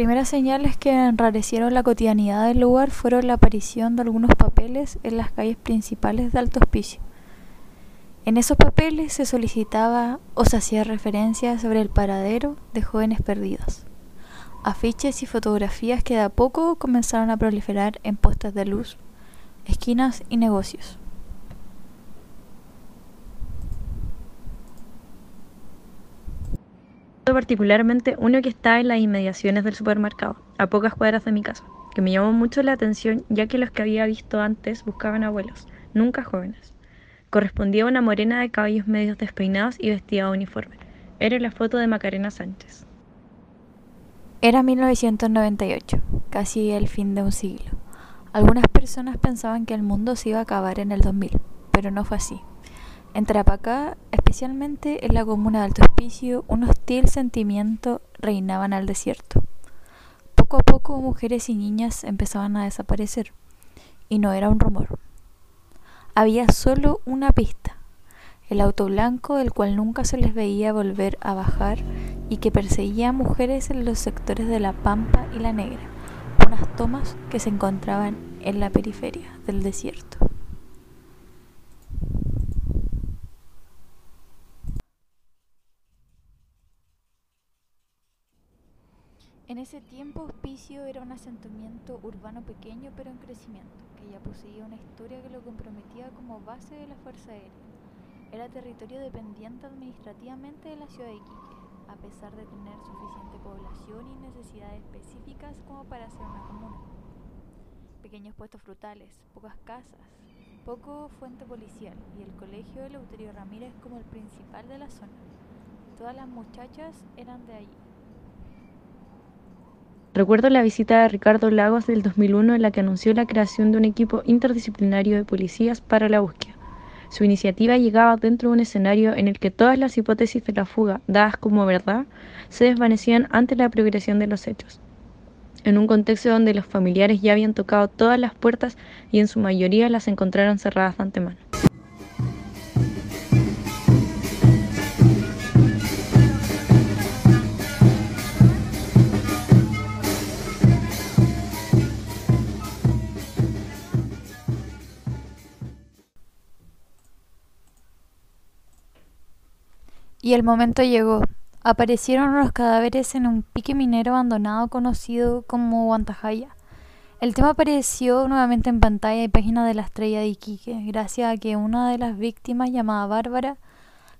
Primeras señales que enrarecieron la cotidianidad del lugar fueron la aparición de algunos papeles en las calles principales de Alto Hospicio. En esos papeles se solicitaba o se hacía referencia sobre el paradero de jóvenes perdidos. Afiches y fotografías que de a poco comenzaron a proliferar en postas de luz, esquinas y negocios. Particularmente uno que está en las inmediaciones del supermercado, a pocas cuadras de mi casa, que me llamó mucho la atención ya que los que había visto antes buscaban abuelos, nunca jóvenes. Correspondía a una morena de cabellos medios despeinados y vestida de uniforme. Era la foto de Macarena Sánchez. Era 1998, casi el fin de un siglo. Algunas personas pensaban que el mundo se iba a acabar en el 2000, pero no fue así. En Tarapacá, especialmente en la comuna de Alto Hospicio, un hostil sentimiento reinaban al desierto. Poco a poco mujeres y niñas empezaban a desaparecer, y no era un rumor. Había solo una pista, el auto blanco del cual nunca se les veía volver a bajar y que perseguía a mujeres en los sectores de La Pampa y La Negra, unas tomas que se encontraban en la periferia del desierto. En ese tiempo Hospicio era un asentamiento urbano pequeño pero en crecimiento, que ya poseía una historia que lo comprometía como base de la Fuerza Aérea. Era territorio dependiente administrativamente de la ciudad de Iquique, a pesar de tener suficiente población y necesidades específicas como para ser una comuna. Pequeños puestos frutales, pocas casas, poco fuente policial y el colegio de Leuterio Ramírez como el principal de la zona. Todas las muchachas eran de allí. Recuerdo la visita de Ricardo Lagos del 2001 en la que anunció la creación de un equipo interdisciplinario de policías para la búsqueda. Su iniciativa llegaba dentro de un escenario en el que todas las hipótesis de la fuga, dadas como verdad, se desvanecían ante la progresión de los hechos. En un contexto donde los familiares ya habían tocado todas las puertas y en su mayoría las encontraron cerradas de antemano. Y el momento llegó. Aparecieron los cadáveres en un pique minero abandonado conocido como Guantajaya. El tema apareció nuevamente en pantalla y página de la estrella de Iquique, gracias a que una de las víctimas, llamada Bárbara,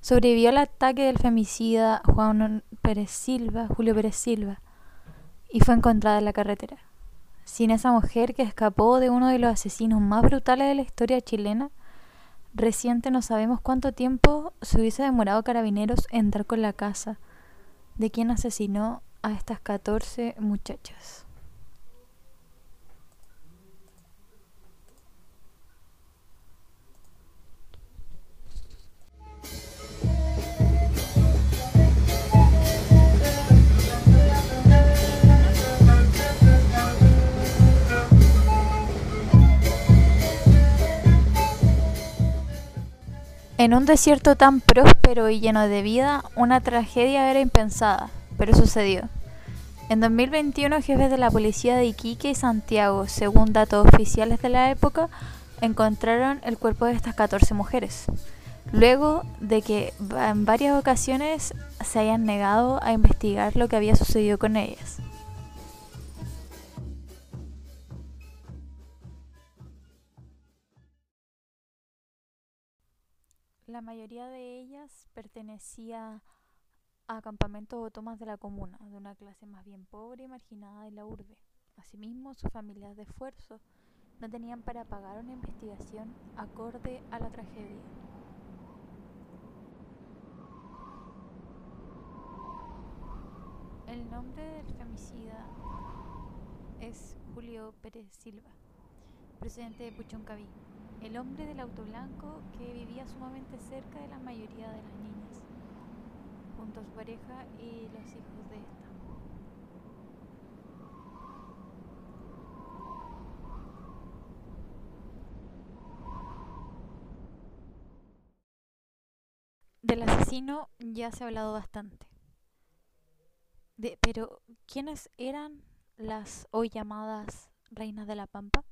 sobrevivió al ataque del femicida Juan Pérez Silva, Julio Pérez Silva, y fue encontrada en la carretera. Sin esa mujer que escapó de uno de los asesinos más brutales de la historia chilena, Reciente no sabemos cuánto tiempo se hubiese demorado Carabineros en con la casa de quien asesinó a estas 14 muchachas. En un desierto tan próspero y lleno de vida, una tragedia era impensada, pero sucedió. En 2021, jefes de la policía de Iquique y Santiago, según datos oficiales de la época, encontraron el cuerpo de estas 14 mujeres, luego de que en varias ocasiones se hayan negado a investigar lo que había sucedido con ellas. La mayoría de ellas pertenecía a campamentos o tomas de la comuna, de una clase más bien pobre y marginada de la urbe. Asimismo, sus familias de esfuerzo no tenían para pagar una investigación acorde a la tragedia. El nombre del femicida es Julio Pérez Silva, presidente de Puchoncaví, el hombre del auto blanco que vivía sumamente cerca de la mayoría de las niñas, junto a su pareja y los hijos de esta. Del asesino ya se ha hablado bastante. De, pero, ¿quiénes eran las hoy llamadas reinas de la Pampa?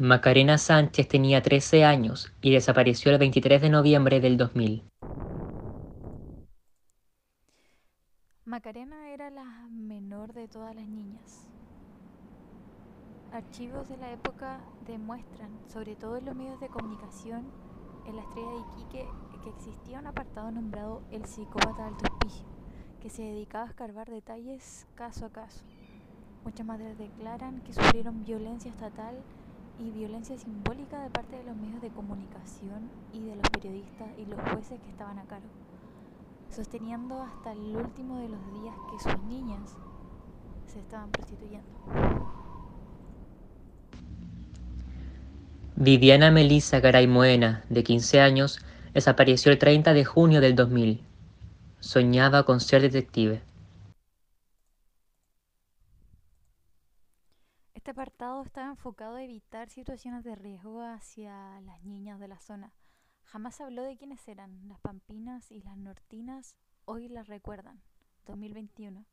Macarena Sánchez tenía 13 años y desapareció el 23 de noviembre del 2000. Macarena era la menor de todas las niñas. Archivos de la época demuestran, sobre todo en los medios de comunicación, en la estrella de Iquique, que existía un apartado nombrado El psicópata del hospicio, que se dedicaba a escarbar detalles caso a caso. Muchas madres declaran que sufrieron violencia estatal y violencia simbólica de parte de los medios de comunicación y de los periodistas y los jueces que estaban a cargo, sosteniendo hasta el último de los días que sus niñas se estaban prostituyendo. Viviana Melissa Garay Moena, de 15 años, desapareció el 30 de junio del 2000. Soñaba con ser detective. Este apartado estaba enfocado a evitar situaciones de riesgo hacia las niñas de la zona. Jamás habló de quiénes eran. Las pampinas y las nortinas hoy las recuerdan. 2021.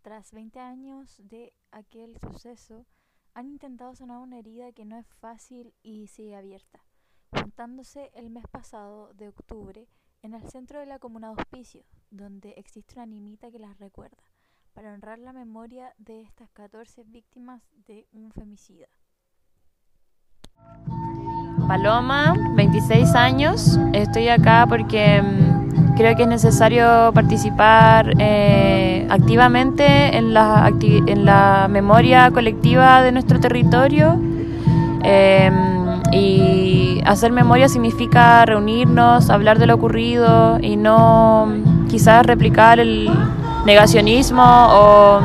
Tras 20 años de aquel suceso, han intentado sanar una herida que no es fácil y sigue abierta, juntándose el mes pasado de octubre en el centro de la comuna de Hospicio, donde existe una nimita que las recuerda, para honrar la memoria de estas 14 víctimas de un femicida. Paloma, 26 años. Estoy acá porque mm, creo que es necesario participar eh, activamente en la, en la memoria colectiva de nuestro territorio. Eh, y hacer memoria significa reunirnos, hablar de lo ocurrido y no mm, quizás replicar el negacionismo o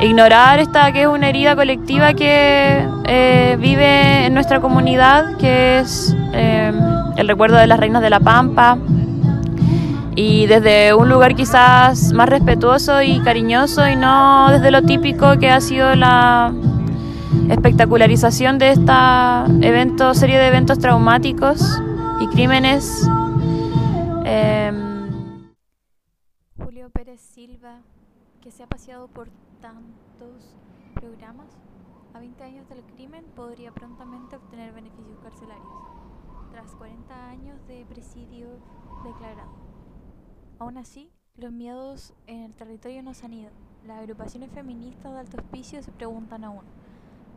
ignorar esta que es una herida colectiva que eh, vive en nuestra comunidad, que es eh, el recuerdo de las reinas de la Pampa. Y desde un lugar quizás más respetuoso y cariñoso y no desde lo típico que ha sido la espectacularización de esta evento, serie de eventos traumáticos y crímenes. Julio Pérez Silva, que se ha paseado por tantos programas, a 20 años del crimen podría prontamente obtener beneficios carcelarios, tras 40 años de presidio declarado. Aún así, los miedos en el territorio no se han ido. Las agrupaciones feministas de alto hospicio se preguntan aún,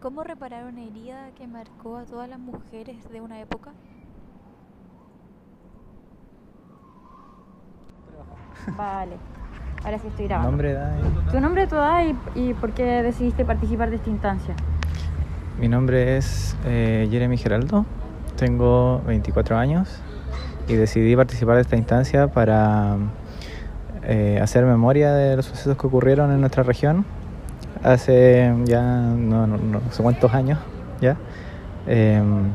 ¿cómo reparar una herida que marcó a todas las mujeres de una época? Vale, ahora sí estoy grabando. Nombre, edad y- ¿Tu nombre, tu edad y, y por qué decidiste participar de esta instancia? Mi nombre es eh, Jeremy Geraldo, tengo 24 años y decidí participar de esta instancia para eh, hacer memoria de los sucesos que ocurrieron en nuestra región hace ya no, no- no sé cuántos años ya, Em,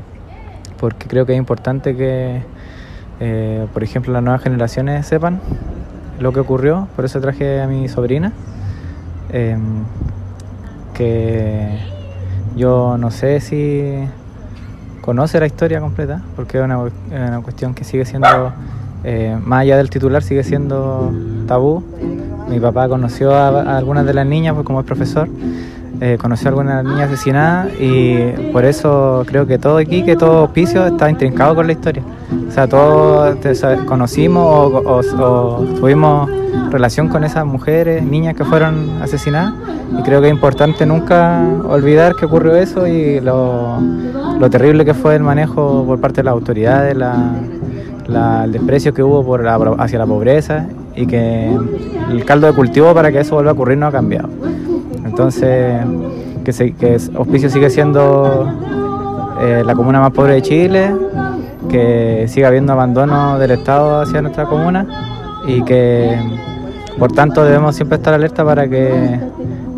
porque creo que es importante que, eh, por ejemplo, las nuevas generaciones sepan lo que ocurrió, por eso traje a mi sobrina. Em, que yo no sé si conoce la historia completa, porque es una, una cuestión que sigue siendo, eh, más allá del titular, sigue siendo tabú. Mi papá conoció a, a algunas de las niñas, pues como es profesor, eh, conoció a algunas niñas asesinadas y por eso creo que todo aquí, que todo Hospicio está intrincado con la historia. O sea, todos conocimos o, tuvimos relación con esas mujeres, niñas que fueron asesinadas y creo que es importante nunca olvidar que ocurrió eso y lo, terrible que fue el manejo por parte de las autoridades, la- el desprecio que hubo por la- hacia la pobreza y que el caldo de cultivo para que eso vuelva a ocurrir no ha cambiado. Entonces, que, se, Hospicio sigue siendo eh, la comuna más pobre de Chile, que siga habiendo abandono del Estado hacia nuestra comuna y que por tanto debemos siempre estar alerta para que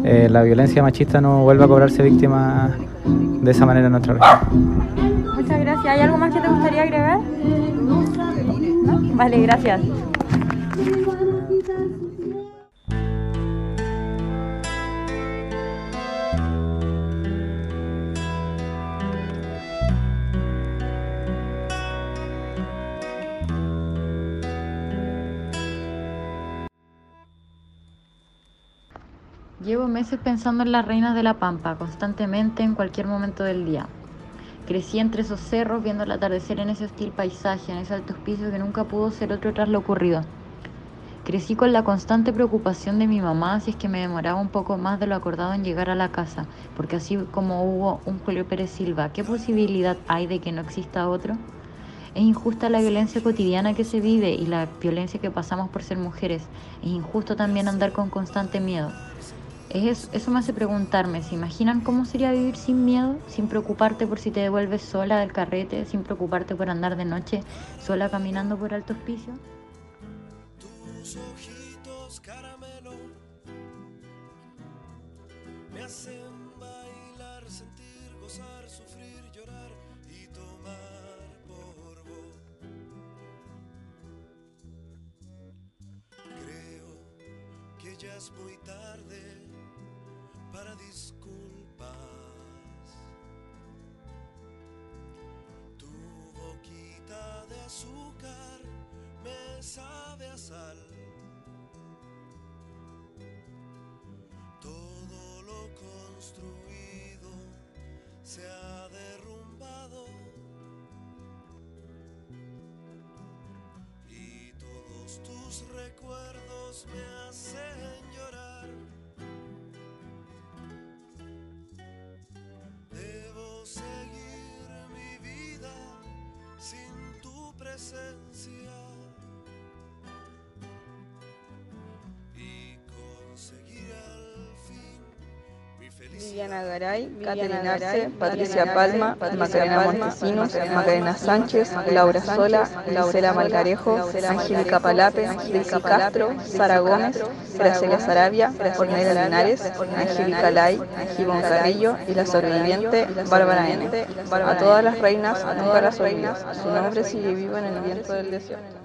eh, la violencia machista no vuelva a cobrarse víctima de esa manera en nuestra región. Muchas gracias. ¿Hay algo más que te gustaría agregar? Vale, gracias. Llevo meses pensando en las reinas de la Pampa, constantemente en cualquier momento del día. Crecí entre esos cerros viendo el atardecer en ese hostil paisaje, en ese alto hospicio que nunca pudo ser otro tras lo ocurrido. Crecí con la constante preocupación de mi mamá si es que me demoraba un poco más de lo acordado en llegar a la casa, porque así como hubo un Julio Pérez Silva, ¿qué posibilidad hay de que no exista otro? Es injusta la violencia cotidiana que se vive y la violencia que pasamos por ser mujeres. Es injusto también andar con constante miedo. Es, eso me hace preguntarme, ¿se imaginan cómo sería vivir sin miedo? Sin preocuparte por si te devuelves sola del carrete, sin preocuparte por andar de noche sola caminando por alto hospicio. Tus ojitos caramelo me hacen bailar, sentir, gozar, sufrir, llorar y tomar polvo. Creo que ya es muy tarde para disculpas. Tu boquita de azúcar me sabe a sal. Todo lo construido se ha derrumbado. Y todos tus recuerdos me hacen llorar. Viviana Garay, Caterina Arce, Patricia Palma, Macarena Montesinos, Macarena Sánchez, Laura Sola, Gisela Malgarejo, Angélica Palape, Daisy Castro, Sara Gómez, Graciela Sarabia, Ornella Linares, Angélica Lai, Gibón Carrillo y la sobreviviente Bárbara N. A todas las reinas, a todas las reinas, su nombre sigue vivo en el viento del desierto.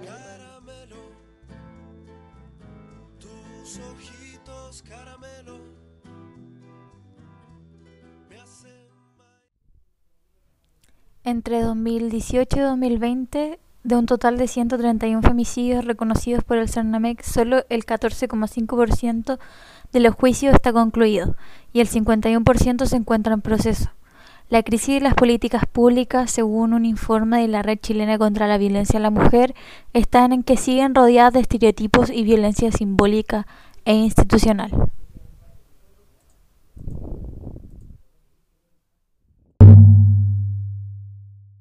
Entre 2018 y 2020, de un total de 131 femicidios reconocidos por el CERNAMEC, solo el 14,5% de los juicios está concluido y el 51% se encuentra en proceso. La crisis de las políticas públicas, según un informe de la Red Chilena contra la Violencia a la Mujer, están en que siguen rodeadas de estereotipos y violencia simbólica e institucional.